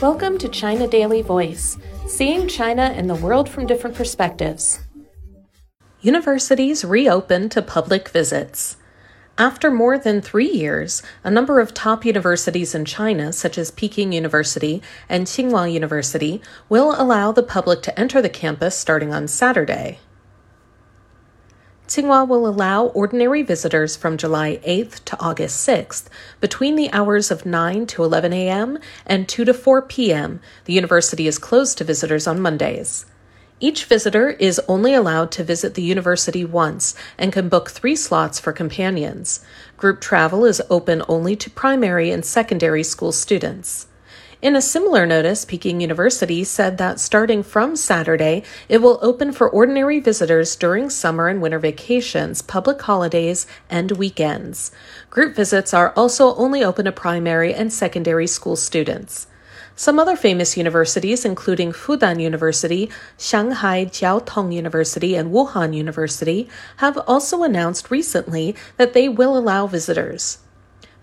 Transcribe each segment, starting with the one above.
Welcome to China Daily Voice, seeing China and the world from different perspectives. Universities reopen to public visits. After more than three years, a number of top universities in China, such as Peking University and Tsinghua University, will allow the public to enter the campus starting on Saturday. Tsinghua will allow ordinary visitors from July 8th to August 6th between the hours of 9 to 11 a.m. and 2 to 4 p.m. The university is closed to visitors on Mondays. Each visitor is only allowed to visit the university once and can book three slots for companions. Group travel is open only to primary and secondary school students. In a similar notice, Peking University said that starting from Saturday, it will open for ordinary visitors during summer and winter vacations, public holidays, and weekends. Group visits are also only open to primary and secondary school students. Some other famous universities, including Fudan University, Shanghai Jiao Tong University, and Wuhan University, have also announced recently that they will allow visitors.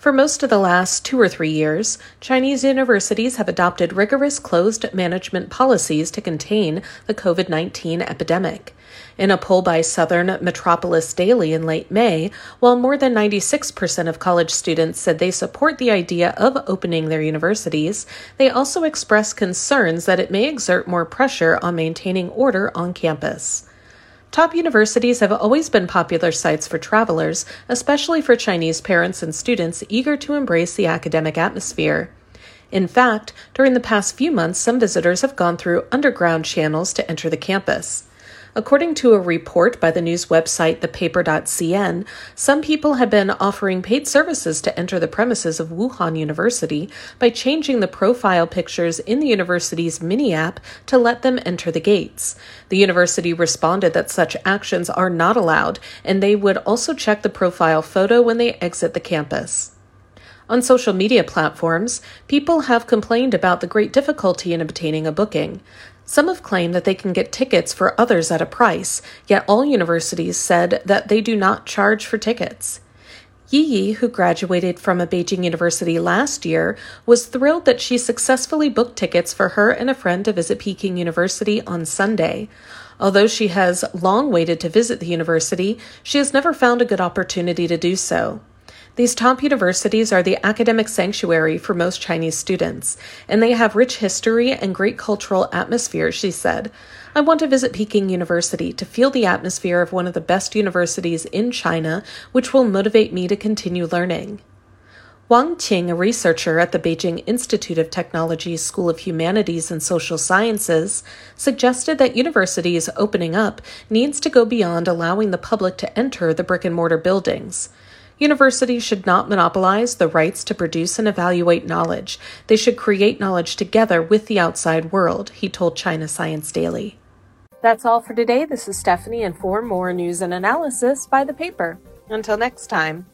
For most of the last two or three years, Chinese universities have adopted rigorous closed management policies to contain the COVID 19 epidemic. In a poll by Southern Metropolis Daily in late May, while more than 96% of college students said they support the idea of opening their universities, they also expressed concerns that it may exert more pressure on maintaining order on campus. Top universities have always been popular sites for travelers, especially for Chinese parents and students eager to embrace the academic atmosphere. In fact, during the past few months, some visitors have gone through underground channels to enter the campus. According to a report by the news website thepaper.cn, some people have been offering paid services to enter the premises of Wuhan University by changing the profile pictures in the university's mini app to let them enter the gates. The university responded that such actions are not allowed, and they would also check the profile photo when they exit the campus. On social media platforms, people have complained about the great difficulty in obtaining a booking. Some have claimed that they can get tickets for others at a price, yet all universities said that they do not charge for tickets. Yi Yi, who graduated from a Beijing university last year, was thrilled that she successfully booked tickets for her and a friend to visit Peking University on Sunday. Although she has long waited to visit the university, she has never found a good opportunity to do so. These top universities are the academic sanctuary for most Chinese students, and they have rich history and great cultural atmosphere, she said. I want to visit Peking University to feel the atmosphere of one of the best universities in China, which will motivate me to continue learning. Wang Qing, a researcher at the Beijing Institute of Technology School of Humanities and Social Sciences, suggested that universities opening up needs to go beyond allowing the public to enter the brick and mortar buildings. Universities should not monopolize the rights to produce and evaluate knowledge. They should create knowledge together with the outside world, he told China Science Daily. That's all for today. This is Stephanie, and for more news and analysis, by the paper. Until next time.